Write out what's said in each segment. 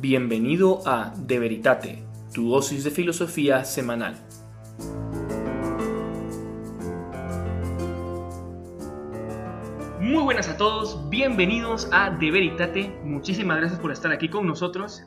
Bienvenido a De Veritate, tu dosis de filosofía semanal. Muy buenas a todos, bienvenidos a De Veritate. Muchísimas gracias por estar aquí con nosotros.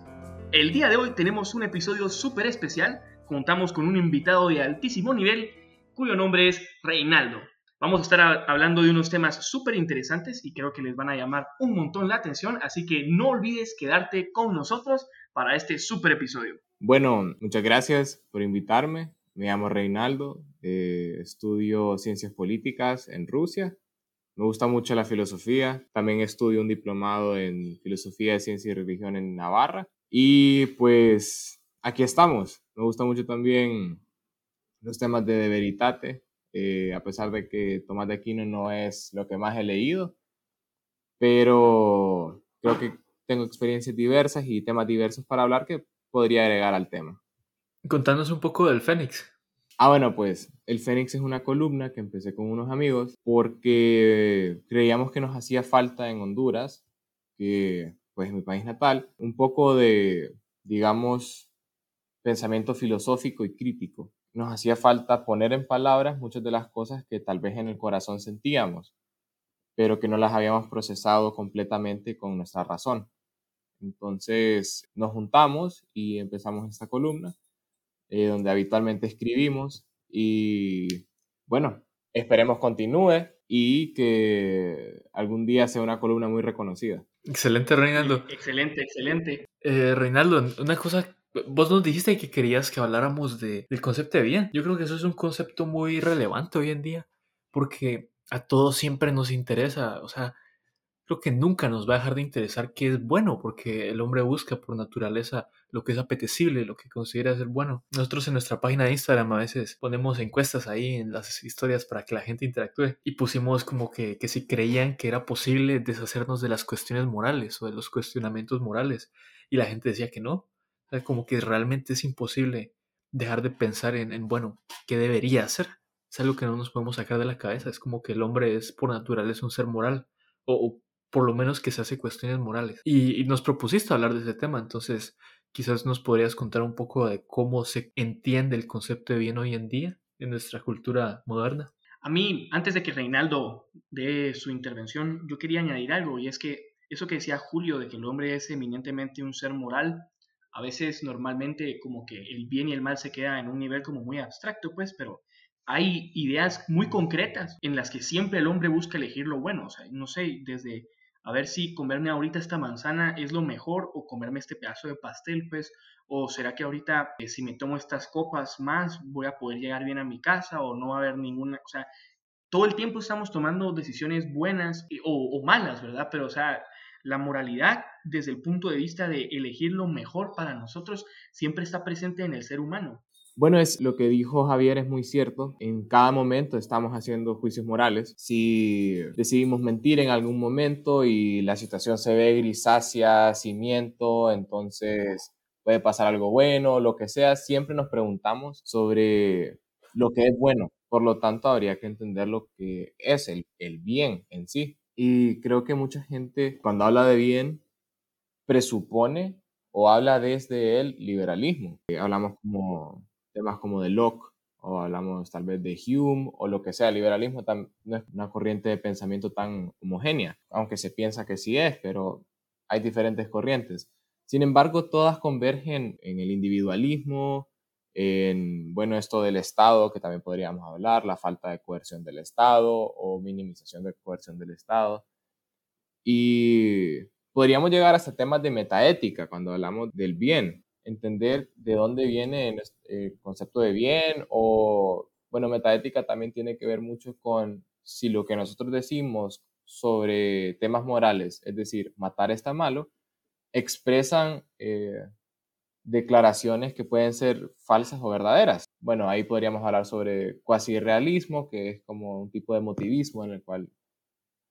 El día de hoy tenemos un episodio súper especial. Contamos con un invitado de altísimo nivel cuyo nombre es Reinaldo. Vamos a estar hablando de unos temas súper interesantes y creo que les van a llamar un montón la atención, así que no olvides quedarte con nosotros para este súper episodio. Bueno, muchas gracias por invitarme. Me llamo Reinaldo, eh, estudio ciencias políticas en Rusia. Me gusta mucho la filosofía. También estudio un diplomado en filosofía de ciencia y religión en Navarra. Y pues aquí estamos. Me gusta mucho también los temas de, veritate, eh, a pesar de que Tomás de Aquino no es lo que más he leído, pero creo que tengo experiencias diversas y temas diversos para hablar que podría agregar al tema. Contanos un poco del Fénix. Ah, bueno, pues el Fénix es una columna que empecé con unos amigos porque creíamos que nos hacía falta en Honduras, que pues mi país natal, un poco de, digamos, pensamiento filosófico y crítico nos hacía falta poner en palabras muchas de las cosas que tal vez en el corazón sentíamos, pero que no las habíamos procesado completamente con nuestra razón. Entonces nos juntamos y empezamos esta columna, eh, donde habitualmente escribimos y bueno, esperemos continúe y que algún día sea una columna muy reconocida. Excelente, Reinaldo. Excelente, excelente. Eh, Reinaldo, una cosa Vos nos dijiste que querías que habláramos de, del concepto de bien. Yo creo que eso es un concepto muy relevante hoy en día, porque a todos siempre nos interesa, o sea, creo que nunca nos va a dejar de interesar qué es bueno, porque el hombre busca por naturaleza lo que es apetecible, lo que considera ser bueno. Nosotros en nuestra página de Instagram a veces ponemos encuestas ahí en las historias para que la gente interactúe y pusimos como que, que si creían que era posible deshacernos de las cuestiones morales o de los cuestionamientos morales y la gente decía que no, como que realmente es imposible dejar de pensar en, bueno, ¿qué debería hacer? Es algo que no nos podemos sacar de la cabeza. Es como que el hombre es por naturaleza un ser moral, o, por lo menos que se hace cuestiones morales. Y, nos propusiste hablar de ese tema, entonces quizás nos podrías contar un poco de cómo se entiende el concepto de bien hoy en día en nuestra cultura moderna. A mí, antes de que Reinaldo dé su intervención, yo quería añadir algo, y es que eso que decía Julio de que el hombre es eminentemente un ser moral, a veces normalmente como que el bien y el mal se queda en un nivel como muy abstracto, pues, pero hay ideas muy concretas en las que siempre el hombre busca elegir lo bueno. O sea, no sé, desde a ver si comerme ahorita esta manzana es lo mejor o comerme este pedazo de pastel, pues, o será que ahorita eh, si me tomo estas copas más voy a poder llegar bien a mi casa o no va a haber ninguna, o sea, todo el tiempo estamos tomando decisiones buenas o, o malas, ¿verdad? Pero, o sea, la moralidad, desde el punto de vista de elegir lo mejor para nosotros, siempre está presente en el ser humano. Bueno, es lo que dijo Javier es muy cierto. En cada momento estamos haciendo juicios morales. Si decidimos mentir en algún momento y la situación se ve grisácea, cimiento, entonces puede pasar algo bueno, lo que sea, siempre nos preguntamos sobre lo que es bueno. Por lo tanto, habría que entender lo que es el, el bien en sí. Y creo que mucha gente cuando habla de bien presupone o habla desde el liberalismo. Eh, hablamos como temas como de Locke o hablamos tal vez de Hume o lo que sea. El liberalismo no es una corriente de pensamiento tan homogénea, aunque se piensa que sí es, pero hay diferentes corrientes. Sin embargo, todas convergen en el individualismo, en, bueno, esto del Estado, que también podríamos hablar, la falta de coerción del Estado o minimización de coerción del Estado. Y podríamos llegar hasta temas de metaética cuando hablamos del bien, entender de dónde viene el concepto de bien o, bueno, metaética también tiene que ver mucho con si lo que nosotros decimos sobre temas morales, es decir, matar está malo, expresan eh, declaraciones que pueden ser falsas o verdaderas. Bueno, ahí podríamos hablar sobre cuasi realismo, que es como un tipo de motivismo en el cual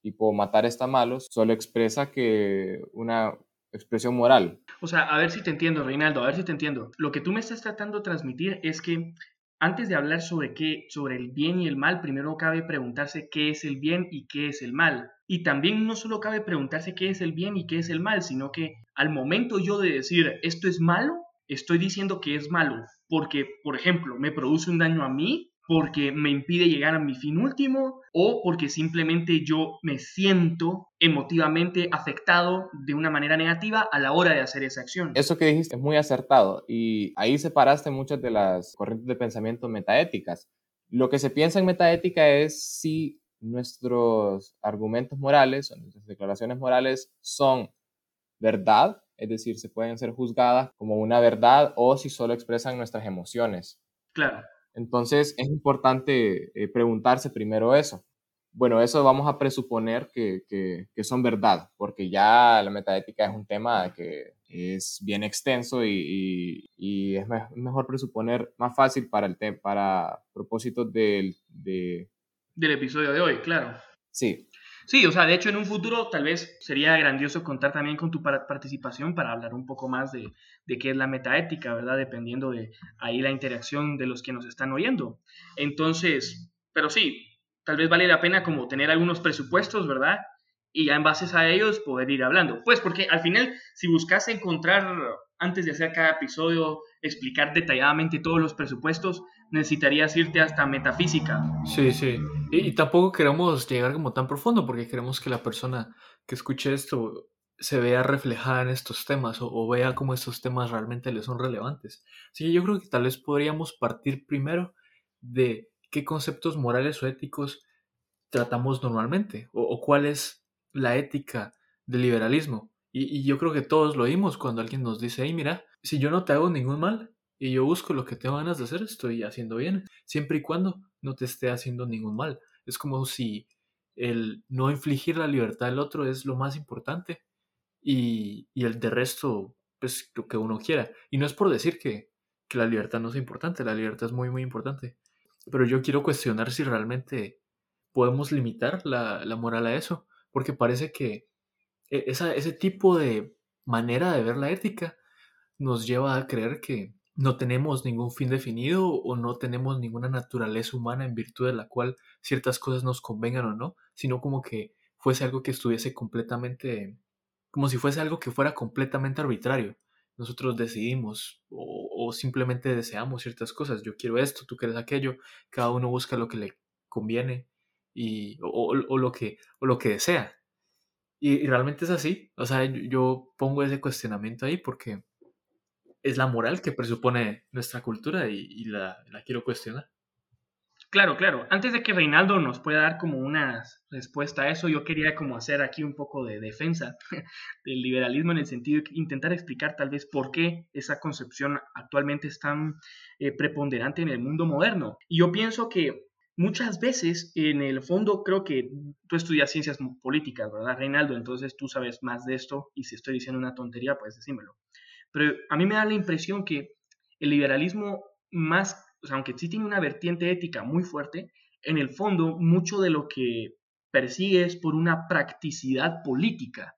tipo matar está malo, solo expresa que una expresión moral. O sea, a ver si te entiendo, Reinaldo, a ver si te entiendo. Lo que tú me estás tratando de transmitir es que antes de hablar sobre qué, sobre el bien y el mal, primero cabe preguntarse qué es el bien y qué es el mal. Y también no solo cabe preguntarse qué es el bien y qué es el mal, sino que al momento yo de decir esto es malo, estoy diciendo que es malo porque, por ejemplo, me produce un daño a mí, porque me impide llegar a mi fin último o porque simplemente yo me siento emotivamente afectado de una manera negativa a la hora de hacer esa acción. Eso que dijiste es muy acertado y ahí separaste muchas de las corrientes de pensamiento metaéticas. Lo que se piensa en metaética es si nuestros argumentos morales o nuestras declaraciones morales son verdad, es decir, se pueden ser juzgadas como una verdad o si solo expresan nuestras emociones. Claro. Entonces es importante eh, preguntarse primero eso. Bueno, eso vamos a presuponer que, que, son verdad, porque ya la metaética es un tema que es bien extenso y, y, es mejor presuponer más fácil para, el para propósitos del, de... del episodio de hoy, claro. Sí. Sí, o sea, de hecho en un futuro tal vez sería grandioso contar también con tu participación para hablar un poco más de, de qué es la metaética, ¿verdad? Dependiendo de ahí la interacción de los que nos están oyendo. Entonces, pero sí, tal vez vale la pena como tener algunos presupuestos, ¿verdad? Y ya en bases a ellos poder ir hablando. Pues porque al final, si buscas encontrar, antes de hacer cada episodio, explicar detalladamente todos los presupuestos, necesitarías irte hasta metafísica. Sí, sí. Y, tampoco queremos llegar como tan profundo porque queremos que la persona que escuche esto se vea reflejada en estos temas o, vea cómo estos temas realmente le son relevantes. Sí, yo creo que tal vez podríamos partir primero de qué conceptos morales o éticos tratamos normalmente o, cuál es la ética del liberalismo. Y, y, yo creo que todos lo oímos cuando alguien nos dice, hey, mira, si yo no te hago ningún mal, y yo busco lo que tengo ganas de hacer, estoy haciendo bien, siempre y cuando no te esté haciendo ningún mal. Es como si el no infligir la libertad del otro es lo más importante y, el de resto, pues lo que uno quiera. Y no es por decir que, que la libertad no es importante, la libertad es muy, muy importante. Pero yo quiero cuestionar si realmente podemos limitar la, la moral a eso, porque parece que e, esa, ese tipo de manera de ver la ética nos lleva a creer que, no tenemos ningún fin definido o no tenemos ninguna naturaleza humana en virtud de la cual ciertas cosas nos convengan o no, sino como que fuese algo que estuviese completamente, como si fuese algo que fuera completamente arbitrario. Nosotros decidimos o, simplemente deseamos ciertas cosas. Yo quiero esto, tú quieres aquello, cada uno busca lo que le conviene y, o, lo, que, o lo que desea. Y, realmente es así. O sea, yo pongo ese cuestionamiento ahí porque es la moral que presupone nuestra cultura y, la, quiero cuestionar. Claro, claro. Antes de que Reinaldo nos pueda dar como una respuesta a eso, yo quería como hacer aquí un poco de defensa del liberalismo en el sentido de intentar explicar tal vez por qué esa concepción actualmente es tan eh, preponderante en el mundo moderno. Y yo pienso que muchas veces, en el fondo, creo que tú estudias ciencias políticas, ¿verdad, Reinaldo? Entonces tú sabes más de esto y si estoy diciendo una tontería, pues decímelo. Pero a mí me da la impresión que el liberalismo más, o sea, aunque sí tiene una vertiente ética muy fuerte, en el fondo mucho de lo que persigue es por una practicidad política.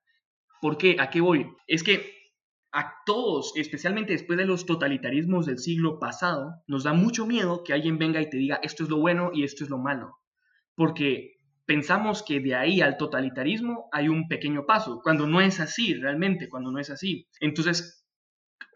¿Por qué? ¿A qué voy? Es que a todos, especialmente después de los totalitarismos del siglo pasado, nos da mucho miedo que alguien venga y te diga esto es lo bueno y esto es lo malo. Porque pensamos que de ahí al totalitarismo hay un pequeño paso, cuando no es así realmente, cuando no es así. Entonces,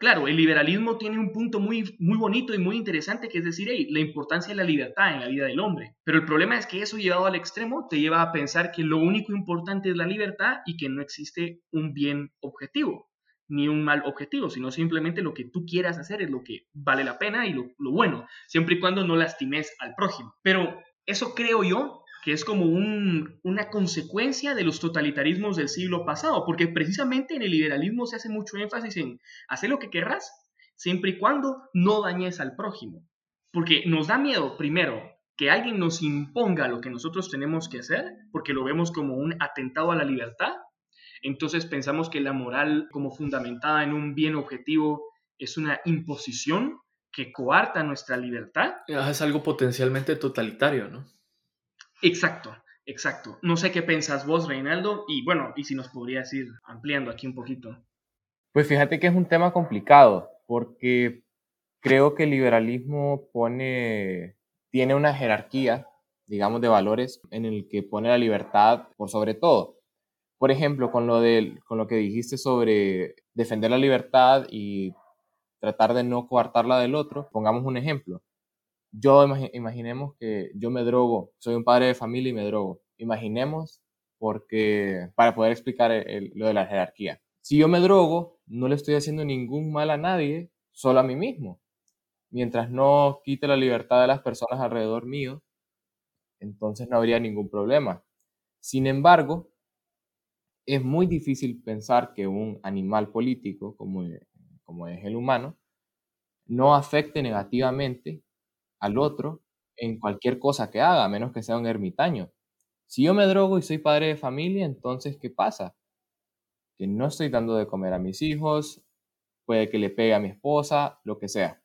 Claro, el liberalismo tiene un punto muy, muy bonito y muy interesante, que es decir, la importancia de la libertad en la vida del hombre. Pero el problema es que eso llevado al extremo te lleva a pensar que lo único importante es la libertad y que no existe un bien objetivo, ni un mal objetivo, sino simplemente lo que tú quieras hacer es lo que vale la pena y lo, lo bueno, siempre y cuando no lastimes al prójimo. Pero eso creo yo que es como una consecuencia de los totalitarismos del siglo pasado, porque precisamente en el liberalismo se hace mucho énfasis en hacer lo que querrás, siempre y cuando no dañes al prójimo. Porque nos da miedo, primero, que alguien nos imponga lo que nosotros tenemos que hacer, porque lo vemos como un atentado a la libertad. Entonces pensamos que la moral como fundamentada en un bien objetivo es una imposición que coarta nuestra libertad. Es algo potencialmente totalitario, ¿no? Exacto, exacto. No sé qué pensás vos, Reinaldo, y bueno, y si nos podrías ir ampliando aquí un poquito. Pues fíjate que es un tema complicado, porque creo que el liberalismo pone, tiene una jerarquía digamos, de valores en el que pone la libertad por sobre todo. Por ejemplo, con lo, de, con lo que dijiste sobre defender la libertad y tratar de no coartarla del otro, pongamos un ejemplo. Yo imaginemos que yo me drogo, soy un padre de familia y me drogo. Imaginemos porque para poder explicar lo de la jerarquía. Si yo me drogo, no le estoy haciendo ningún mal a nadie, solo a mí mismo. Mientras no quite la libertad de las personas alrededor mío, entonces no habría ningún problema. Sin embargo, es muy difícil pensar que un animal político, como, como es el humano, no afecte negativamente al otro en cualquier cosa que haga, a menos que sea un ermitaño. Si yo me drogo y soy padre de familia, entonces, ¿qué pasa? Que no estoy dando de comer a mis hijos, puede que le pegue a mi esposa, lo que sea.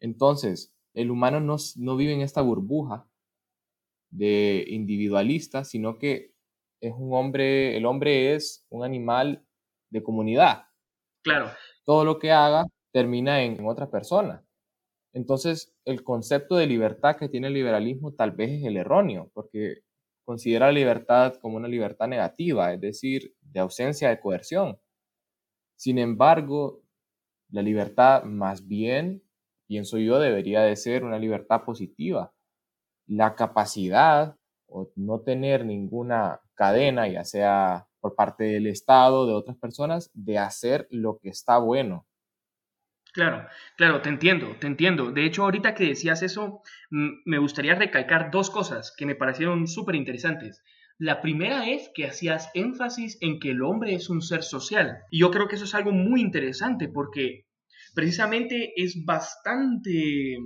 Entonces, el humano no, no vive en esta burbuja de individualista, sino que es un hombre, el hombre es un animal de comunidad. Claro. Todo lo que haga termina en, en otra persona. Entonces, el concepto de libertad que tiene el liberalismo tal vez es el erróneo, porque considera la libertad como una libertad negativa, es decir, de ausencia de coerción. Sin embargo, la libertad más bien, pienso yo, debería de ser una libertad positiva. La capacidad o no tener ninguna cadena, ya sea por parte del Estado, de otras personas, de hacer lo que está bueno. Claro, claro, te entiendo, te entiendo. De hecho, ahorita que decías eso, me gustaría recalcar dos cosas que me parecieron súper interesantes. La primera es que hacías énfasis en que el hombre es un ser social. Y yo creo que eso es algo muy interesante porque precisamente es bastante,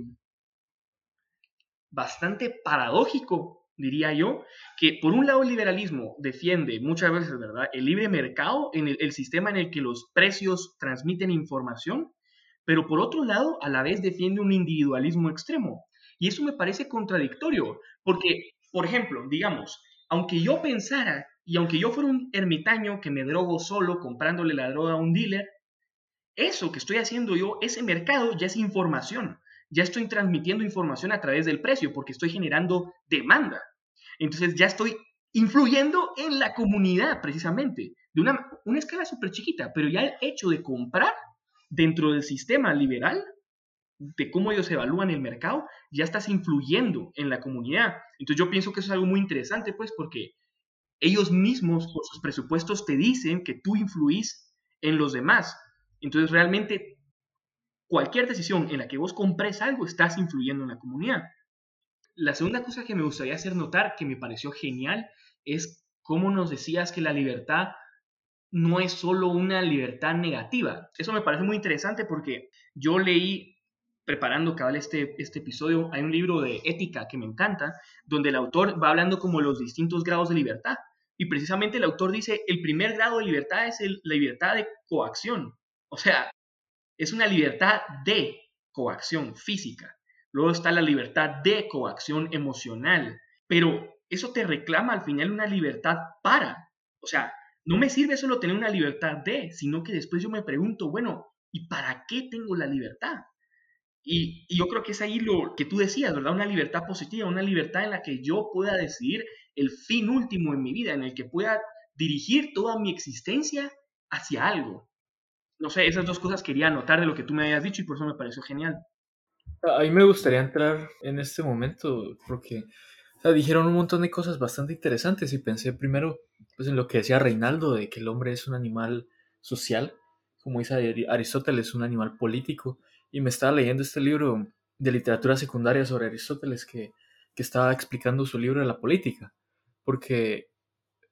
bastante paradójico, diría yo, que por un lado el liberalismo defiende muchas veces, ¿verdad?, el libre mercado en el sistema en el que los precios transmiten información pero por otro lado, a la vez defiende un individualismo extremo. Y eso me parece contradictorio, porque, por ejemplo, digamos, aunque yo pensara y aunque yo fuera un ermitaño que me drogo solo comprándole la droga a un dealer, eso que estoy haciendo yo, ese mercado ya es información. Ya estoy transmitiendo información a través del precio porque estoy generando demanda. Entonces ya estoy influyendo en la comunidad precisamente, de una, una escala súper chiquita, pero ya el hecho de comprar dentro del sistema liberal, de cómo ellos evalúan el mercado, ya estás influyendo en la comunidad. Entonces yo pienso que eso es algo muy interesante, pues, porque ellos mismos por sus presupuestos te dicen que tú influís en los demás. Entonces realmente cualquier decisión en la que vos compres algo, estás influyendo en la comunidad. La segunda cosa que me gustaría hacer notar, que me pareció genial, es cómo nos decías que la libertad no es solo una libertad negativa. Eso me parece muy interesante porque yo leí, preparando cabal este, este episodio, hay un libro de ética que me encanta, donde el autor va hablando como los distintos grados de libertad. Y precisamente el autor dice, el primer grado de libertad es la libertad de coacción. O sea, es una libertad de coacción física. Luego está la libertad de coacción emocional. Pero eso te reclama al final una libertad para. O sea, no me sirve solo tener una libertad de, sino que después yo me pregunto, bueno, ¿y para qué tengo la libertad? Y, yo creo que es ahí lo que tú decías, ¿verdad? Una libertad positiva, una libertad en la que yo pueda decidir el fin último en mi vida, en el que pueda dirigir toda mi existencia hacia algo. No sé, esas dos cosas quería anotar de lo que tú me habías dicho y por eso me pareció genial. A mí me gustaría entrar en este momento porque dijeron un montón de cosas bastante interesantes y pensé primero pues, en lo que decía Reinaldo de que el hombre es un animal social, como dice Aristóteles, un animal político. Y me estaba leyendo este libro de literatura secundaria sobre Aristóteles que, que estaba explicando su libro de la política. Porque,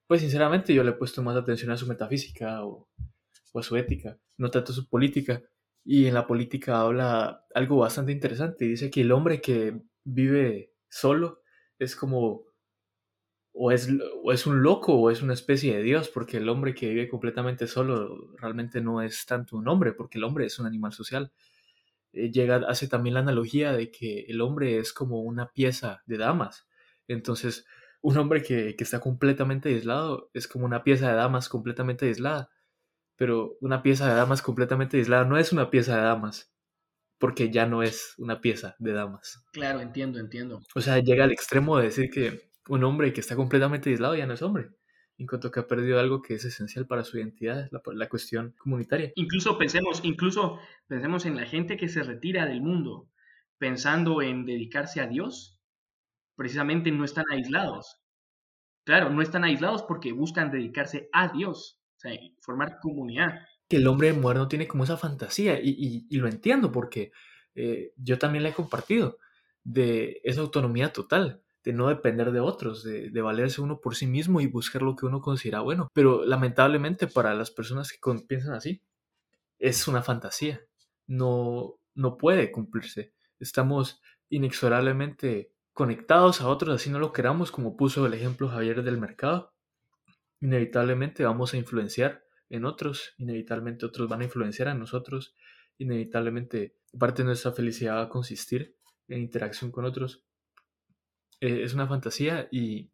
pues sinceramente yo le he puesto más atención a su metafísica o, o a su ética, no tanto a su política. Y en la política habla algo bastante interesante. Dice que el hombre que vive solo es como o es, o es un loco o es una especie de Dios, porque el hombre que vive completamente solo realmente no es tanto un hombre, porque el hombre es un animal social. Eh, llega, hace también la analogía de que el hombre es como una pieza de damas. Entonces, un hombre que, que está completamente aislado es como una pieza de damas completamente aislada. Pero una pieza de damas completamente aislada no es una pieza de damas. Porque ya no es una pieza de damas. Claro, entiendo, entiendo. O sea, llega al extremo de decir que un hombre que está completamente aislado ya no es hombre, en cuanto que ha perdido algo que es esencial para su identidad, la, la cuestión comunitaria. Incluso pensemos, incluso pensemos en la gente que se retira del mundo pensando en dedicarse a Dios, precisamente no están aislados. Claro, no están aislados porque buscan dedicarse a Dios, o sea, formar comunidad que el hombre moderno tiene como esa fantasía y, lo entiendo porque eh, yo también la he compartido de esa autonomía total, de no depender de otros, de, valerse uno por sí mismo y buscar lo que uno considera bueno. Pero lamentablemente para las personas que piensan así, es una fantasía, no, no puede cumplirse. Estamos inexorablemente conectados a otros, así no lo queramos, como puso el ejemplo Javier del mercado. Inevitablemente vamos a influenciar en otros, inevitablemente otros van a influenciar a nosotros, inevitablemente parte de nuestra felicidad va a consistir en interacción con otros. Eh, es una fantasía y,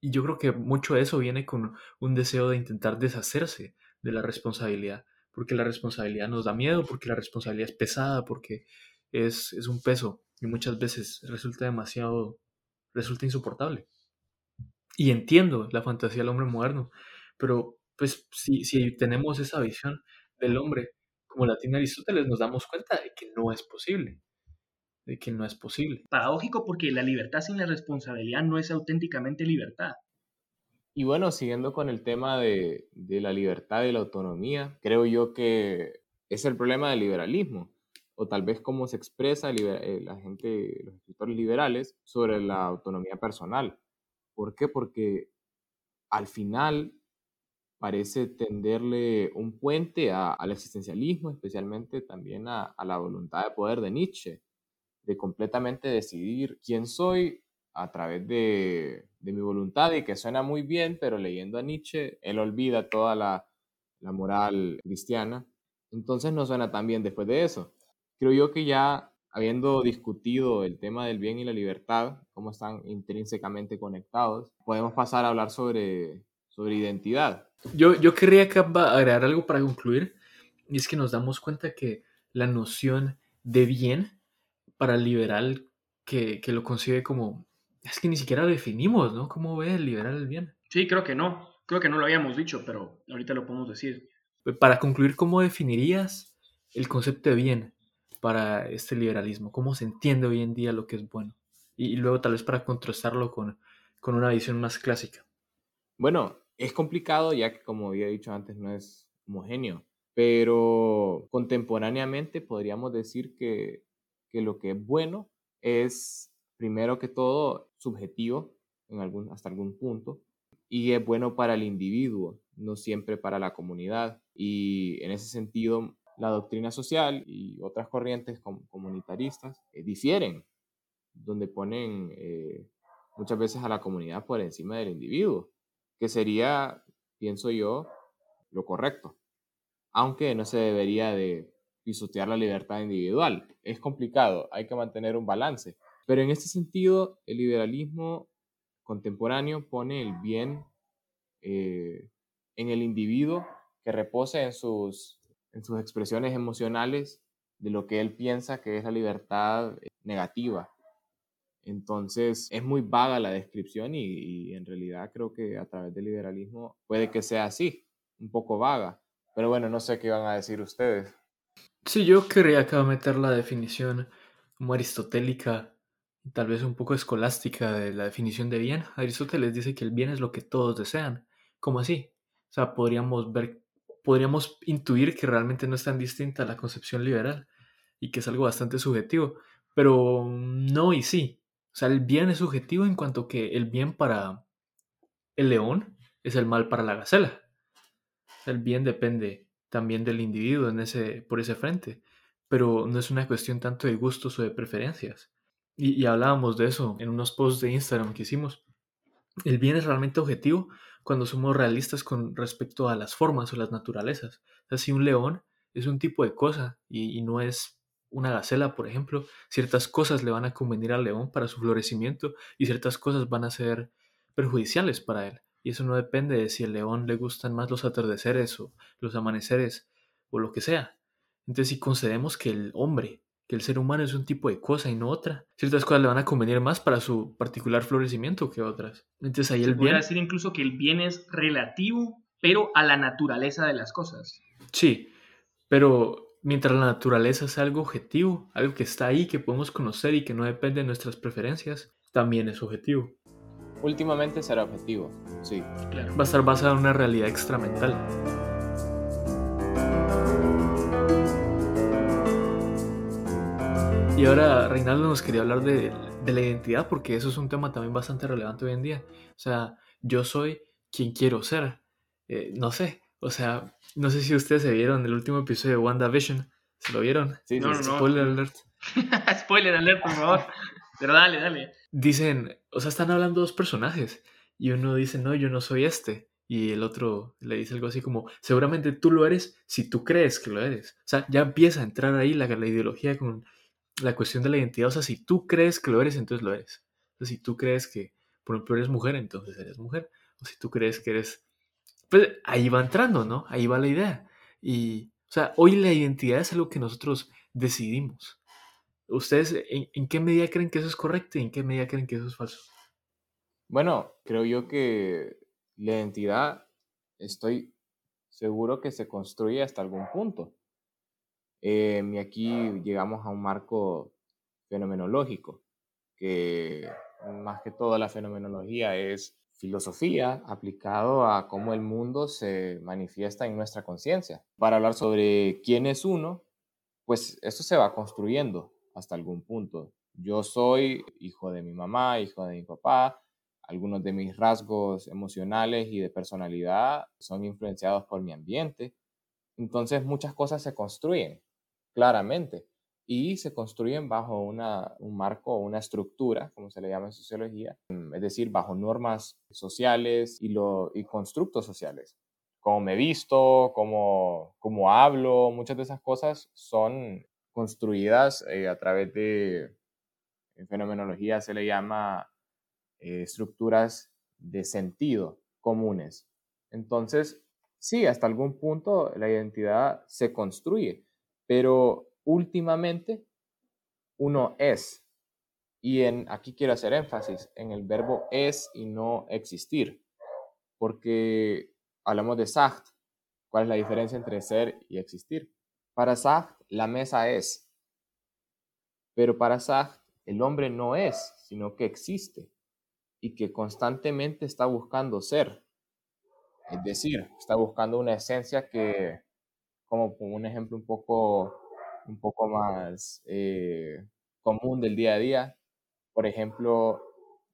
y yo creo que mucho de eso viene con un deseo de intentar deshacerse de la responsabilidad, porque la responsabilidad nos da miedo, porque la responsabilidad es pesada, porque es, es un peso y muchas veces resulta demasiado, resulta insoportable. Y entiendo la fantasía del hombre moderno, pero pues si, si tenemos esa visión del hombre como la tiene Aristóteles, nos damos cuenta de que no es posible, de que no es posible. Paradójico porque la libertad sin la responsabilidad no es auténticamente libertad. Y bueno, siguiendo con el tema de, de la libertad y la autonomía, creo yo que es el problema del liberalismo, o tal vez cómo se expresa eh, la gente, los escritores liberales, sobre la autonomía personal. ¿Por qué? Porque al final parece tenderle un puente al existencialismo, especialmente también a, la voluntad de poder de Nietzsche, de completamente decidir quién soy a través de, mi voluntad y que suena muy bien, pero leyendo a Nietzsche, él olvida toda la, la moral cristiana. Entonces no suena tan bien después de eso. Creo yo que ya habiendo discutido el tema del bien y la libertad, cómo están intrínsecamente conectados, podemos pasar a hablar sobre sobre identidad. Yo, yo querría agregar algo para concluir, y es que nos damos cuenta que la noción de bien para el liberal que, que lo concibe como, es que ni siquiera lo definimos, ¿no? ¿Cómo ve el liberal el bien? Sí, creo que no, creo que no lo habíamos dicho, pero ahorita lo podemos decir. Para concluir, ¿cómo definirías el concepto de bien para este liberalismo? ¿Cómo se entiende hoy en día lo que es bueno? Y, y luego tal vez para contrastarlo con, con una visión más clásica. Bueno, es complicado ya que, como había dicho antes, no es homogéneo, pero contemporáneamente podríamos decir que, lo que es bueno es, primero que todo, subjetivo en algún, hasta algún punto y es bueno para el individuo, no siempre para la comunidad. Y en ese sentido, la doctrina social y otras corrientes comunitaristas eh, difieren, donde ponen eh, muchas veces a la comunidad por encima del individuo que sería, pienso yo, lo correcto. Aunque no se debería de pisotear la libertad individual. Es complicado, hay que mantener un balance. Pero en este sentido, el liberalismo contemporáneo pone el bien eh, en el individuo que repose en sus, en sus expresiones emocionales de lo que él piensa que es la libertad negativa entonces es muy vaga la descripción y, en realidad creo que a través del liberalismo puede que sea así, un poco vaga. Pero bueno, no sé qué van a decir ustedes. Sí, yo querría acá meter la definición como aristotélica tal vez un poco escolástica de la definición de bien. Aristóteles dice que el bien es lo que todos desean. ¿Cómo así? O sea, podríamos ver, podríamos intuir que realmente no es tan distinta a la concepción liberal y que es algo bastante subjetivo. Pero no y sí. O sea, el bien es subjetivo en cuanto que el bien para el león es el mal para la gacela. El bien depende también del individuo en ese, por ese frente, pero no es una cuestión tanto de gustos o de preferencias. Y, hablábamos de eso en unos posts de Instagram que hicimos. El bien es realmente objetivo cuando somos realistas con respecto a las formas o las naturalezas. O sea, si un león es un tipo de cosa y no es una gacela, por ejemplo, ciertas cosas le van a convenir al león para su florecimiento y ciertas cosas van a ser perjudiciales para él. Y eso no depende de si al león le gustan más los atardeceres o los amaneceres o lo que sea. Entonces, si concedemos que el hombre que el ser humano es un tipo de cosa y no otra. Ciertas cosas le van a convenir más para su particular florecimiento que otras. Entonces ahí el bien... decir incluso que el bien es relativo, pero a la naturaleza de las cosas. Sí, pero mientras la naturaleza es algo objetivo, algo que está ahí, que podemos conocer y que no depende de nuestras preferencias, también es objetivo. Últimamente será objetivo, sí. Va a estar basado en una realidad extramental. Y ahora Reinaldo nos quería hablar de, la identidad, porque eso es un tema también bastante relevante hoy en día. O sea, yo soy quien quiero ser. Eh, no sé, o sea, no sé si ustedes se vieron el último episodio de WandaVision. ¿Se lo vieron? Sí, no, no, Spoiler alert. Spoiler alert, por favor. Pero dale, dale. Dicen, o sea, están hablando dos personajes. Y uno dice, no, yo no soy este. Y el otro le dice algo así como, seguramente tú lo eres si tú crees que lo eres. O sea, ya empieza a entrar ahí la, la ideología con la cuestión de la identidad. O sea, si tú crees que lo eres, entonces lo eres. O sea, si tú crees que, por ejemplo, eres mujer, entonces eres mujer. O si tú crees que eres... Pues ahí va entrando, ¿no? Ahí va la idea. Y, o sea, hoy la identidad es algo que nosotros decidimos. ¿Ustedes en, qué medida creen que eso es correcto y en qué medida creen que eso es falso? Bueno, creo yo que la identidad, estoy seguro que se construye hasta algún punto. Eh, y aquí llegamos a un marco fenomenológico, que más que todo la fenomenología es filosofía aplicado a cómo el mundo se manifiesta en nuestra conciencia. Para hablar sobre quién es uno, pues esto se va construyendo hasta algún punto. Yo soy hijo de mi mamá, hijo de mi papá, algunos de mis rasgos emocionales y de personalidad son influenciados por mi ambiente. Entonces muchas cosas se construyen claramente, y se construyen bajo una, un marco o una estructura, como se le llama en sociología, es decir, bajo normas sociales y, lo, y constructos sociales. Cómo me visto, cómo, cómo hablo, muchas de esas cosas son construidas eh, a través de, en fenomenología se le llama eh, estructuras de sentido comunes. Entonces, sí, hasta algún punto la identidad se construye, pero últimamente uno es. Y en, aquí quiero hacer énfasis en el verbo es y no existir, porque hablamos de Sacht. ¿Cuál es la diferencia entre ser y existir? Para Sacht, la mesa es, pero para Sacht, el hombre no es, sino que existe y que constantemente está buscando ser. Es decir, está buscando una esencia que, como un ejemplo un poco un poco más eh, común del día a día. Por ejemplo,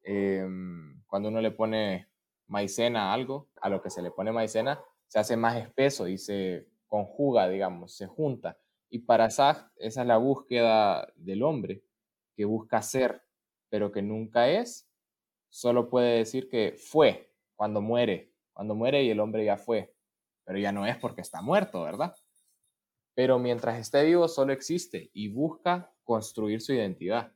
em, cuando uno le pone maicena a algo, a lo que se le pone maicena, se hace más espeso y se conjuga, digamos, se junta. Y para Zag, esa es la búsqueda del hombre, que busca ser, pero que nunca es. Solo puede decir que fue cuando muere, cuando muere y el hombre ya fue, pero ya no es porque está muerto, ¿verdad? Pero mientras esté vivo solo existe y busca construir su identidad.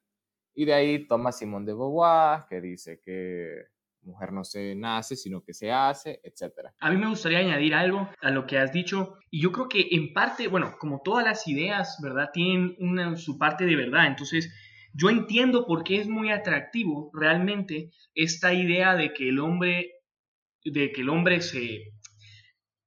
Y de ahí toma Simón de Beauvoir, que dice que mujer no se nace, sino que se hace, etc. A mí me gustaría añadir algo a lo que has dicho, y yo creo que en parte, bueno, como todas las ideas, ¿verdad? Tienen una, su parte de verdad, entonces yo entiendo por qué es muy atractivo realmente esta idea de que el hombre, de que el hombre se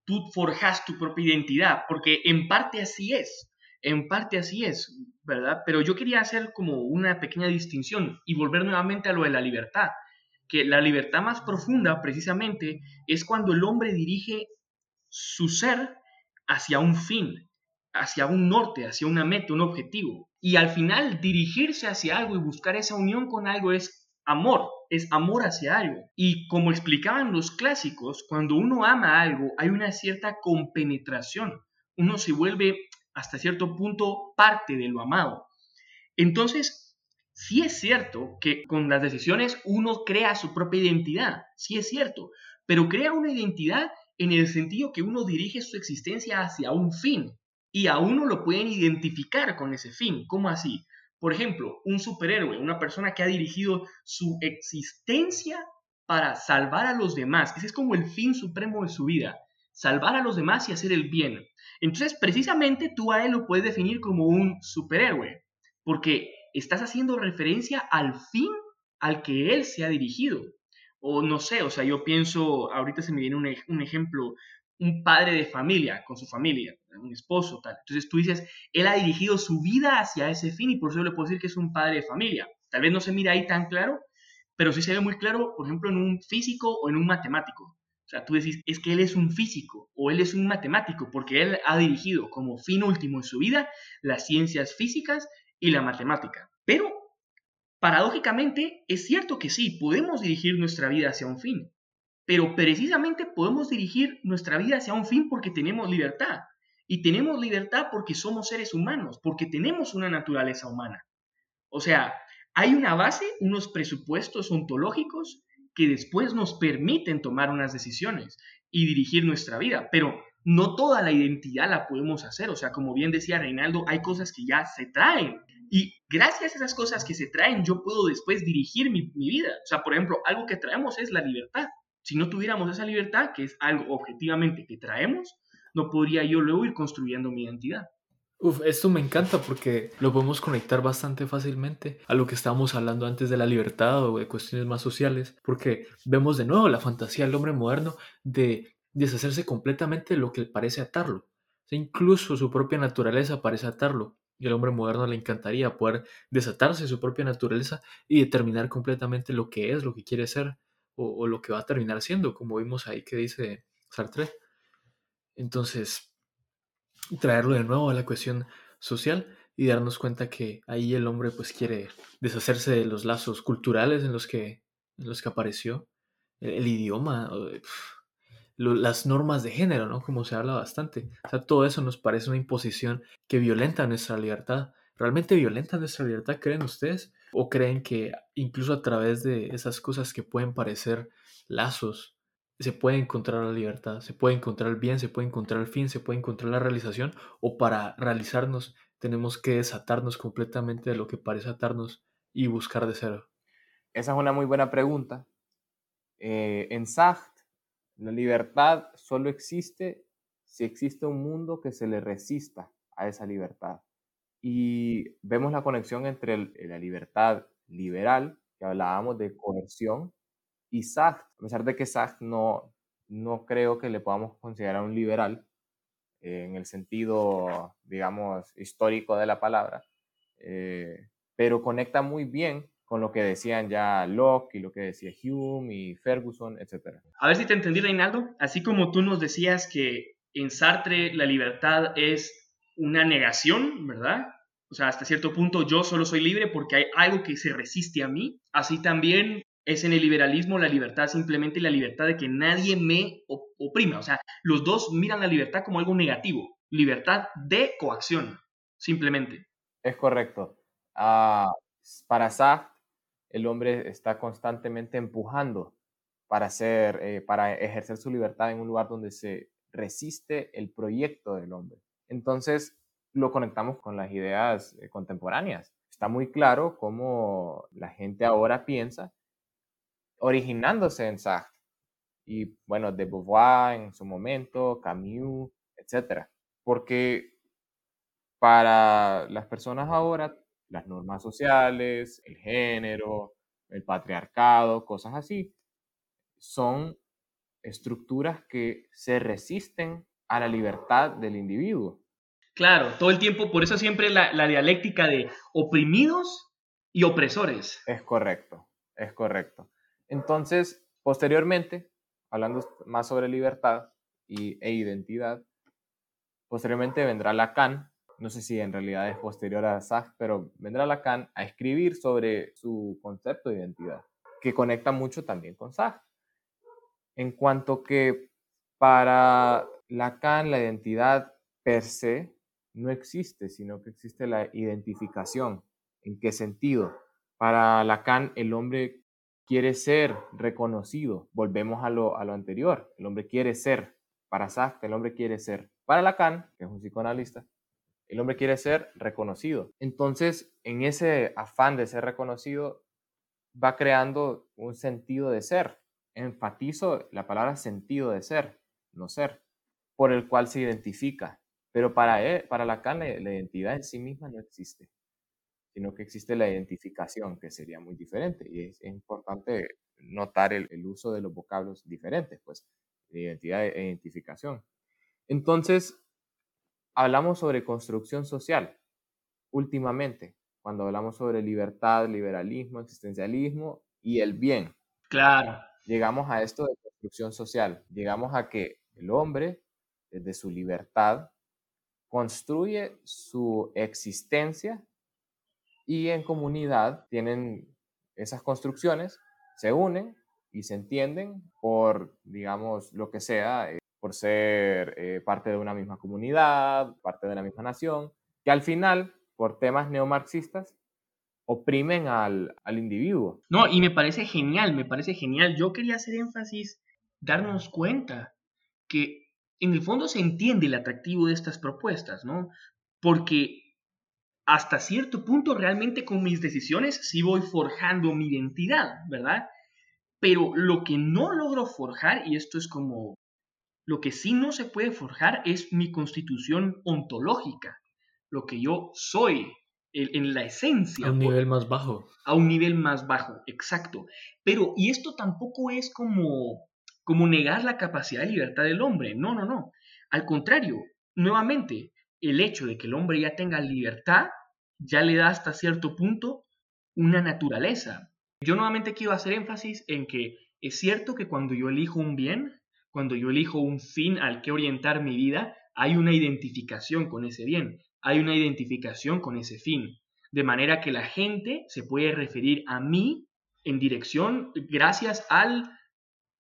tú forjas tu propia identidad, porque en parte así es, en parte así es, ¿verdad? Pero yo quería hacer como una pequeña distinción y volver nuevamente a lo de la libertad, que la libertad más profunda precisamente es cuando el hombre dirige su ser hacia un fin, hacia un norte, hacia una meta, un objetivo. Y al final dirigirse hacia algo y buscar esa unión con algo es amor, es amor hacia algo. Y como explicaban los clásicos, cuando uno ama algo hay una cierta compenetración. Uno se vuelve hasta cierto punto parte de lo amado. Entonces, sí es cierto que con las decisiones uno crea su propia identidad, sí es cierto, pero crea una identidad en el sentido que uno dirige su existencia hacia un fin y a uno lo pueden identificar con ese fin. ¿Cómo así? Por ejemplo, un superhéroe, una persona que ha dirigido su existencia para salvar a los demás. Ese es como el fin supremo de su vida, salvar a los demás y hacer el bien. Entonces, precisamente tú a él lo puedes definir como un superhéroe. porque estás haciendo referencia al fin al que él se ha dirigido. O no sé, o sea, yo pienso, ahorita se me viene un, un ejemplo, un padre de familia, con su familia, un esposo, tal. Entonces tú dices, él ha dirigido su vida hacia ese fin y por eso le puedo decir que es un padre de familia. Tal vez no se mira ahí tan claro, pero sí se ve muy claro, por ejemplo, en un físico o en un matemático. O sea, tú decís, es que él es un físico o él es un matemático, porque él ha dirigido como fin último en su vida las ciencias físicas y la matemática. Pero, paradójicamente, es cierto que sí, podemos dirigir nuestra vida hacia un fin, pero precisamente podemos dirigir nuestra vida hacia un fin porque tenemos libertad. Y tenemos libertad porque somos seres humanos, porque tenemos una naturaleza humana. O sea, hay una base, unos presupuestos ontológicos que después nos permiten tomar unas decisiones y dirigir nuestra vida, pero no toda la identidad la podemos hacer. O sea, como bien decía Reinaldo, hay cosas que ya se traen. Y gracias a esas cosas que se traen, yo puedo después dirigir mi, vida. O sea, por ejemplo, algo que traemos es la libertad. Si no tuviéramos esa libertad, que es algo objetivamente que traemos, no podría yo luego ir construyendo mi identidad. Uf, esto me encanta porque lo podemos conectar bastante fácilmente a lo que estábamos hablando antes de la libertad o de cuestiones más sociales, porque vemos de nuevo la fantasía del hombre moderno de deshacerse completamente de lo que parece atarlo. incluso su propia naturaleza parece atarlo. Y al hombre moderno le encantaría poder desatarse de su propia naturaleza y determinar completamente lo que es, lo que quiere ser o, lo que va a terminar siendo, como vimos ahí que dice Sartre. Entonces, traerlo de nuevo a la cuestión social y darnos cuenta que ahí el hombre pues quiere deshacerse de los lazos culturales en los que, en los que apareció, el, idioma, las normas de género, ¿no? Como se habla bastante. O sea, todo eso nos parece una imposición que violenta nuestra libertad. ¿Realmente violenta nuestra libertad, creen ustedes? ¿O creen que incluso a través de esas cosas que pueden parecer lazos se puede encontrar la libertad, se puede encontrar el bien, se puede encontrar el fin, se puede encontrar la realización, o para realizarnos tenemos que desatarnos completamente de lo que parece atarnos y buscar de cero. Esa es una muy buena pregunta. Eh, en Sacht, la libertad solo existe si existe un mundo que se le resista a esa libertad. Y vemos la conexión entre la libertad liberal, que hablábamos de coerción, y Sartre, a pesar de que Sartre no, no creo que le podamos considerar un liberal eh, en el sentido, digamos, histórico de la palabra, eh, pero conecta muy bien con lo que decían ya Locke y lo que decía Hume y Ferguson, etc. A ver si te entendí, Reinaldo. Así como tú nos decías que en Sartre la libertad es una negación, ¿verdad? O sea, hasta cierto punto yo solo soy libre porque hay algo que se resiste a mí. Así también es en el liberalismo la libertad simplemente la libertad de que nadie me oprima. O sea, los dos miran la libertad como algo negativo. Libertad de coacción, simplemente. Es correcto. Ah, para Sartre, el hombre está constantemente empujando para, hacer, eh, para ejercer su libertad en un lugar donde se resiste el proyecto del hombre. Entonces, lo conectamos con las ideas eh, contemporáneas. Está muy claro cómo la gente ahora piensa originándose en Sartre. Y bueno, de Beauvoir en su momento, Camus, etc. Porque para las personas ahora, las normas sociales, el género, el patriarcado, cosas así, son estructuras que se resisten a la libertad del individuo. Claro, todo el tiempo, por eso siempre la, la dialéctica de oprimidos y opresores. Es correcto, es correcto. Entonces, posteriormente, hablando más sobre libertad y, e identidad, posteriormente vendrá Lacan, no sé si en realidad es posterior a Sartre, pero vendrá Lacan a escribir sobre su concepto de identidad, que conecta mucho también con Sartre. En cuanto que para Lacan la identidad per se no existe, sino que existe la identificación. ¿En qué sentido? Para Lacan el hombre quiere ser reconocido. Volvemos a lo, a lo anterior. El hombre quiere ser. Para Sartre, el hombre quiere ser. Para Lacan, que es un psicoanalista, el hombre quiere ser reconocido. Entonces, en ese afán de ser reconocido, va creando un sentido de ser. Enfatizo la palabra sentido de ser, no ser, por el cual se identifica. Pero para, él, para Lacan la, la identidad en sí misma no existe. sino que existe la identificación, que sería muy diferente. Y es, importante notar el, uso de los vocablos diferentes, pues, identidad e identificación. Entonces, hablamos sobre construcción social últimamente, cuando hablamos sobre libertad, liberalismo, existencialismo y el bien. Claro. Llegamos a esto de construcción social, llegamos a que el hombre, desde su libertad, construye su existencia y en comunidad tienen esas construcciones, se unen y se entienden por, digamos, lo que sea, eh, por ser eh, parte de una misma comunidad, parte de la misma nación, que al final, por temas neomarxistas, oprimen al, al individuo. No, y me parece genial, me parece genial. Yo quería hacer énfasis, darnos cuenta que en el fondo se entiende el atractivo de estas propuestas, ¿no? Porque hasta cierto punto realmente con mis decisiones sí voy forjando mi identidad, ¿verdad? Pero lo que no logro forjar, y esto es como, lo que sí no se puede forjar es mi constitución ontológica, lo que yo soy en la esencia. A un nivel más bajo. A un nivel más bajo, exacto. Pero, y esto tampoco es como como negar la capacidad de libertad del hombre. No, no, no. Al contrario, nuevamente, el hecho de que el hombre ya tenga libertad ya le da hasta cierto punto una naturaleza. Yo nuevamente quiero hacer énfasis en que es cierto que cuando yo elijo un bien, cuando yo elijo un fin al que orientar mi vida, hay una identificación con ese bien, hay una identificación con ese fin, de manera que la gente se puede referir a mí en dirección gracias al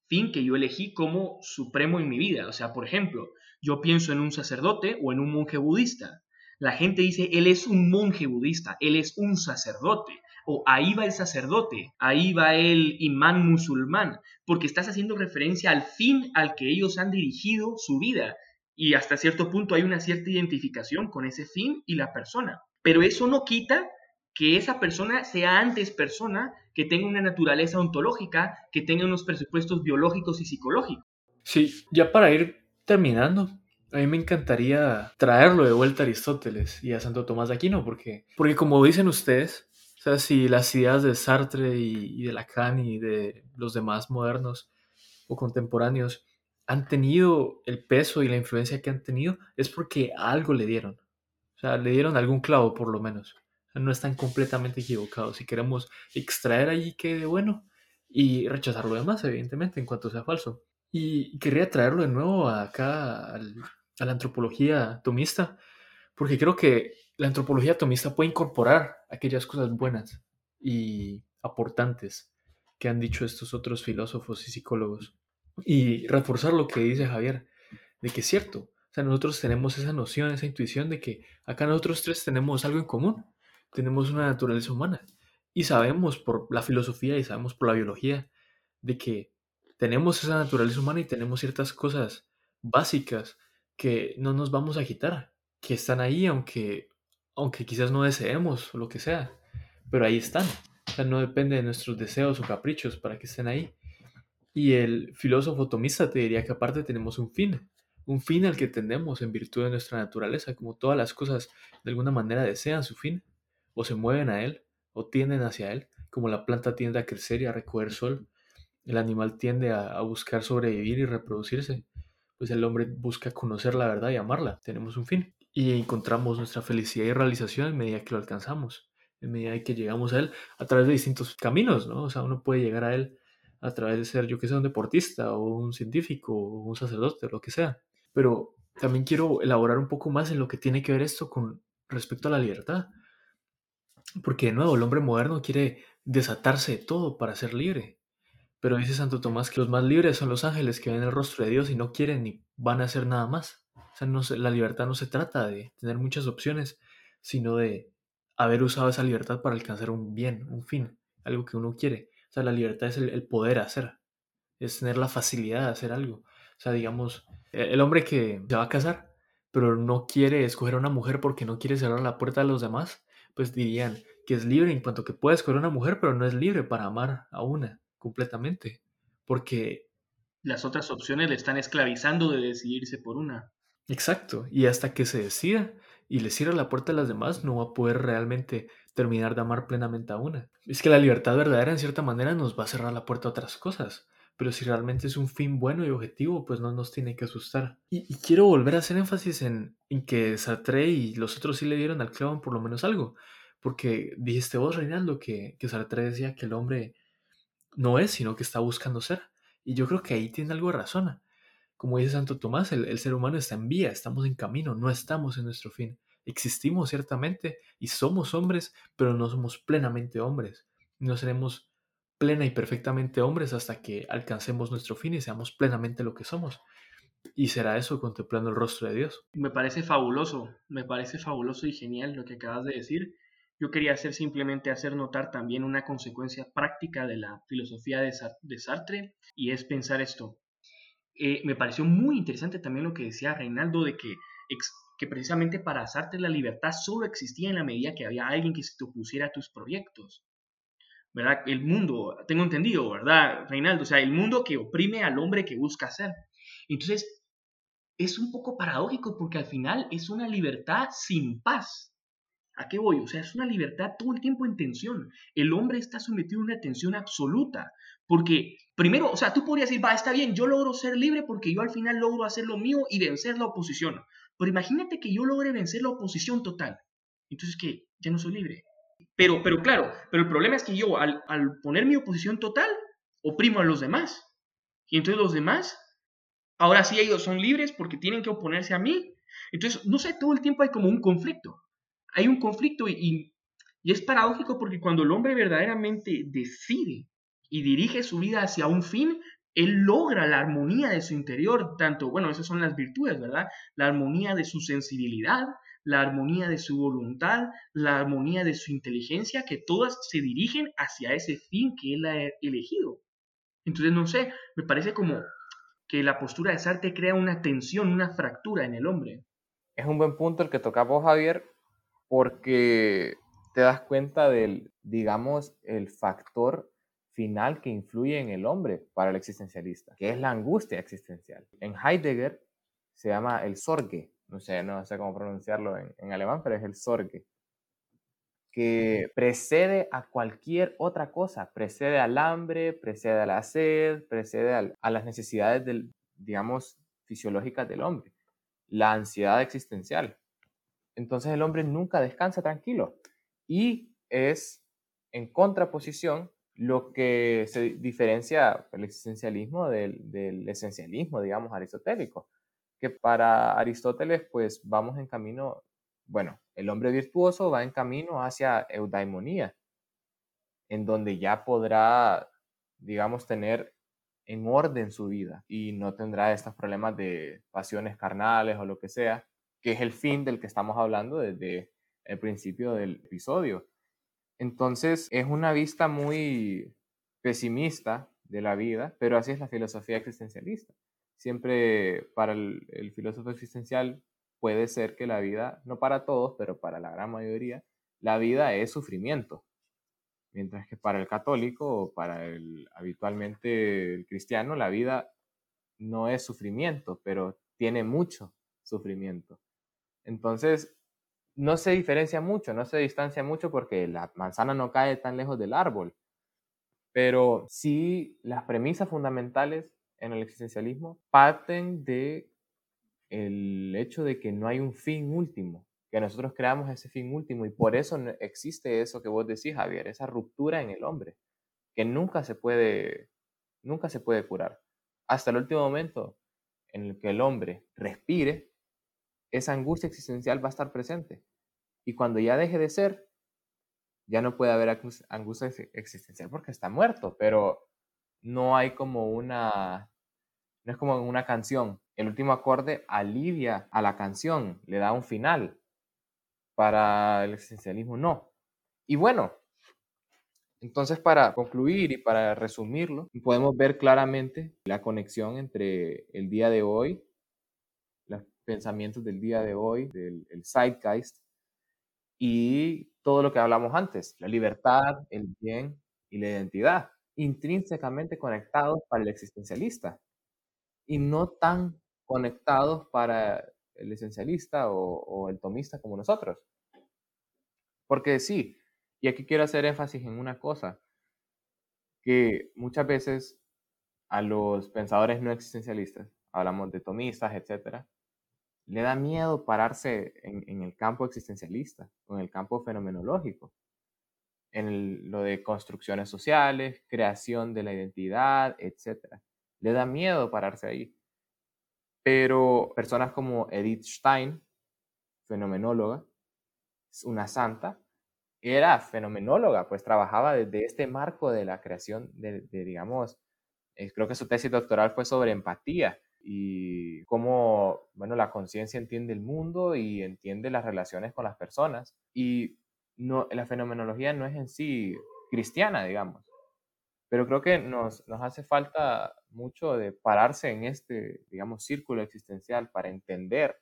fin que yo elegí como supremo en mi vida. O sea, por ejemplo, yo pienso en un sacerdote o en un monje budista. La gente dice, él es un monje budista, él es un sacerdote. O ahí va el sacerdote, ahí va el imán musulmán, porque estás haciendo referencia al fin al que ellos han dirigido su vida. Y hasta cierto punto hay una cierta identificación con ese fin y la persona. Pero eso no quita que esa persona sea antes persona, que tenga una naturaleza ontológica, que tenga unos presupuestos biológicos y psicológicos. Sí, ya para ir terminando, a mí me encantaría traerlo de vuelta a Aristóteles y a Santo Tomás de Aquino, porque, porque como dicen ustedes, o sea, si las ideas de Sartre y, y de Lacan y de los demás modernos o contemporáneos han tenido el peso y la influencia que han tenido, es porque algo le dieron. O sea, le dieron algún clavo por lo menos no están completamente equivocados. Si queremos extraer allí que de bueno y rechazar lo demás, evidentemente, en cuanto sea falso. Y quería traerlo de nuevo acá a la antropología tomista, porque creo que la antropología tomista puede incorporar aquellas cosas buenas y aportantes que han dicho estos otros filósofos y psicólogos. Y reforzar lo que dice Javier, de que es cierto. O sea, nosotros tenemos esa noción, esa intuición de que acá nosotros tres tenemos algo en común tenemos una naturaleza humana y sabemos por la filosofía y sabemos por la biología de que tenemos esa naturaleza humana y tenemos ciertas cosas básicas que no nos vamos a quitar, que están ahí aunque, aunque quizás no deseemos o lo que sea, pero ahí están. O sea, no depende de nuestros deseos o caprichos para que estén ahí. Y el filósofo tomista te diría que aparte tenemos un fin, un fin al que tendemos en virtud de nuestra naturaleza, como todas las cosas de alguna manera desean su fin o se mueven a él o tienden hacia él, como la planta tiende a crecer y a recoger sol, el animal tiende a, buscar sobrevivir y reproducirse, pues el hombre busca conocer la verdad y amarla, tenemos un fin y encontramos nuestra felicidad y realización en medida que lo alcanzamos, en medida que llegamos a él a través de distintos caminos, ¿no? O sea, uno puede llegar a él a través de ser, yo que sé, un deportista o un científico o un sacerdote, lo que sea. Pero también quiero elaborar un poco más en lo que tiene que ver esto con respecto a la libertad. Porque de nuevo, el hombre moderno quiere desatarse de todo para ser libre. Pero dice Santo Tomás que los más libres son los ángeles que ven el rostro de Dios y no quieren ni van a hacer nada más. O sea, no la libertad no se trata de tener muchas opciones, sino de haber usado esa libertad para alcanzar un bien, un fin, algo que uno quiere. O sea, la libertad es el, el poder hacer, es tener la facilidad de hacer algo. O sea, digamos, e, el hombre que se va a casar, pero no quiere escoger a una mujer porque no quiere cerrar la puerta a los demás, pues dirían que es libre en cuanto que puede escoger una mujer, pero no es libre para amar a una completamente, porque... Las otras opciones le están esclavizando de decidirse por una. Exacto, y hasta que se decida, y le cierra la puerta a las demás, no va a poder realmente terminar de amar plenamente a una. Es que la libertad verdadera en cierta manera nos va a cerrar la puerta a otras cosas, pero si realmente es un fin bueno y objetivo, pues no nos tiene que asustar. Y, quiero volver a hacer énfasis en, que Sartre y los otros sí le dieron al clavo por lo menos algo, porque dijiste vos, Reinaldo, que, que Sartre decía que el hombre no es, sino que está buscando ser. Y yo creo que ahí tiene algo de razón. Como dice Santo Tomás, el, ser humano está en vía, estamos en camino, no estamos en nuestro fin. Existimos ciertamente y somos hombres, pero no somos plenamente hombres. No seremos plena y perfectamente hombres hasta que alcancemos nuestro fin y seamos plenamente lo que somos. Y será eso contemplando el rostro de Dios. Me parece fabuloso, me parece fabuloso y genial lo que acabas de decir. Yo quería hacer simplemente hacer notar también una consecuencia práctica de la filosofía de Sartre y es pensar esto. Eh, me pareció muy interesante también lo que decía Reinaldo de que, que precisamente para hacerte la libertad solo existía en la medida que había alguien que se te opusiera a tus proyectos. ¿Verdad? El mundo, tengo entendido, ¿verdad, Reinaldo? O sea, el mundo que oprime al hombre que busca ser. Entonces, es un poco paradójico porque al final es una libertad sin paz. ¿A qué voy? O sea, es una libertad todo el tiempo en tensión. El hombre está sometido a una tensión absoluta. Porque, primero, o sea, tú podrías decir, va, está bien, yo logro ser libre porque yo al final logro hacer lo mío y vencer la oposición. Pero imagínate que yo logre vencer la oposición total. Entonces, ¿qué? Ya no soy libre. Pero, pero claro, pero el problema es que yo al, poner mi oposición total, oprimo a los demás. Y entonces los demás, ahora sí ellos son libres porque tienen que oponerse a mí. Entonces, no sé, todo el tiempo hay como un conflicto. Hay un conflicto y, y es paradójico porque cuando el hombre verdaderamente decide y dirige su vida hacia un fin, él logra la armonía de su interior, tanto, bueno, esas son las virtudes, ¿verdad? La armonía de su sensibilidad, la armonía de su voluntad, la armonía de su inteligencia, que todas se dirigen hacia ese fin que él ha elegido. Entonces, no sé, me parece como que la postura de Sartre crea una tensión, una fractura en el hombre. Es un buen punto el que toca vos, Javier, porque te das cuenta del, digamos, el factor final que influye en el hombre para el existencialista, que es la angustia existencial. En Heidegger se llama el Sorge, no sé, no sé cómo pronunciarlo en, alemán, pero es el Sorge, que precede a cualquier otra cosa, precede al hambre, precede a la sed, precede a las necesidades, del, digamos, fisiológicas del hombre, la ansiedad existencial. Entonces el hombre nunca descansa tranquilo y es en contraposición lo que se diferencia el existencialismo del, esencialismo, digamos, aristotélico, que para Aristóteles, pues vamos en camino, bueno, el hombre virtuoso va en camino hacia eudaimonía, en donde ya podrá, digamos, tener en orden su vida y no tendrá estos problemas de pasiones carnales o lo que sea, que es el fin del que estamos hablando desde el principio del episodio. Entonces es una vista muy pesimista de la vida, pero así es la filosofía existencialista. Siempre para el, filósofo existencial puede ser que la vida, no para todos, pero para la gran mayoría, la vida es sufrimiento. Mientras que para el católico o para el habitualmente el cristiano, la vida no es sufrimiento, pero tiene mucho sufrimiento. Entonces, no se diferencia mucho, no se distancia mucho porque la manzana no cae tan lejos del árbol. Pero sí, las premisas fundamentales en el existencialismo parten de el hecho de que no hay un fin último, que nosotros creamos ese fin último y por eso existe eso que vos decís, Javier, esa ruptura en el hombre, que nunca se puede, nunca se puede curar. Hasta el último momento en el que el hombre respire, esa angustia existencial va a estar presente. Y cuando ya deje de ser, ya no puede haber angustia existencial porque está muerto, pero no hay como una, no es como una canción. El último acorde alivia a la canción, le da un final. Para el existencialismo no. Y bueno, entonces para concluir y para resumirlo, podemos ver claramente la conexión entre el día de hoy pensamientos del día de hoy, del el zeitgeist, y todo lo que hablamos antes, la libertad, el bien y la identidad, intrínsecamente conectados para el existencialista y no tan conectados para el esencialista o, el tomista como nosotros. Porque sí, y aquí quiero hacer énfasis en una cosa, que muchas veces a los pensadores no existencialistas, hablamos de tomistas, etc., le da miedo pararse en, el campo existencialista o en el campo fenomenológico, en lo de construcciones sociales, creación de la identidad, etc. Le da miedo pararse ahí. Pero personas como Edith Stein, fenomenóloga, una santa, era fenomenóloga, pues trabajaba desde este marco de la creación de, digamos, eh, creo que su tesis doctoral fue sobre empatía y cómo, bueno, la conciencia entiende el mundo y entiende las relaciones con las personas. Y no, la fenomenología no es en sí cristiana, digamos, pero creo que nos, nos hace falta mucho de pararse en este, digamos, círculo existencial para entender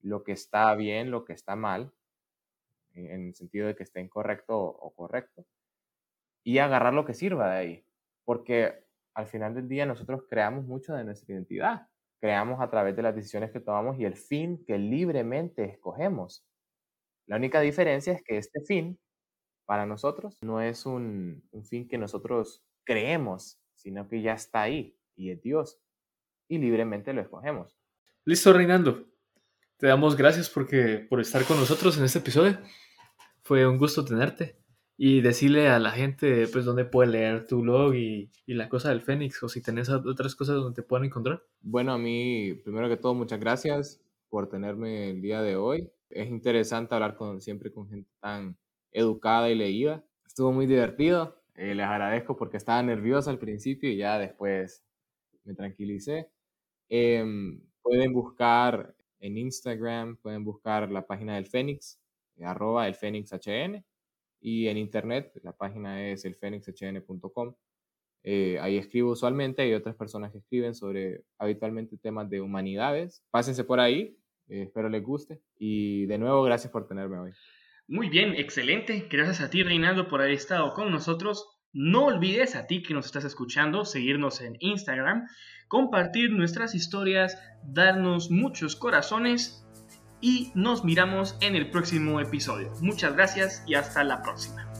lo que está bien, lo que está mal, en el sentido de que esté incorrecto o correcto, y agarrar lo que sirva de ahí. Porque al final del día nosotros creamos mucho de nuestra identidad, creamos a través de las decisiones que tomamos y el fin que libremente escogemos. La única diferencia es que este fin para nosotros no es un, un fin que nosotros creemos, sino que ya está ahí y es Dios y libremente lo escogemos. Listo, Reinaldo. Te damos gracias porque, por estar con nosotros en este episodio. Fue un gusto tenerte y decirle a la gente pues dónde puede leer tu blog y, y, la cosa del Fénix o si tenés otras cosas donde te pueden encontrar. Bueno, a mí, primero que todo, muchas gracias por tenerme el día de hoy. Es interesante hablar siempre con gente tan educada y leída. Estuvo muy divertido. Eh, les agradezco porque estaba nervioso al principio y ya después me tranquilicé. Em, pueden buscar en Instagram, pueden buscar la página del Fénix, arroba el y en internet la página es elfénixhn.com. Eh, ahí escribo usualmente, hay otras personas que escriben sobre habitualmente temas de humanidades. Pásense por ahí, eh, espero les guste y de nuevo gracias por tenerme hoy. Muy bien, excelente. Gracias a ti, Reinaldo, por haber estado con nosotros. No olvides a ti que nos estás escuchando seguirnos en Instagram, compartir nuestras historias, darnos muchos corazones y nos miramos en el próximo episodio. Muchas gracias y hasta la próxima.